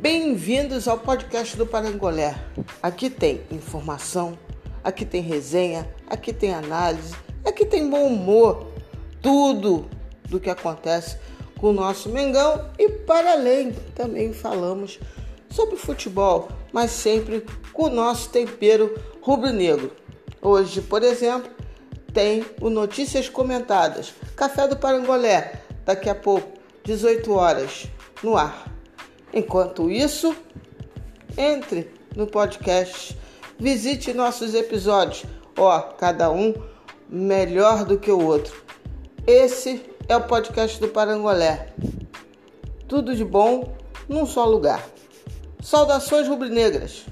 Bem-vindos ao podcast do Parangolé. Aqui tem informação, aqui tem resenha, aqui tem análise, aqui tem bom humor, tudo do que acontece com o nosso Mengão e para além também falamos sobre futebol, mas sempre com o nosso tempero rubro-negro. Hoje, por exemplo, tem o Notícias Comentadas, Café do Parangolé, daqui a pouco, 18 horas, no ar. Enquanto isso, entre no podcast, visite nossos episódios, ó, cada um melhor do que o outro. Esse é o podcast do Parangolé. Tudo de bom num só lugar. Saudações rubro-negras.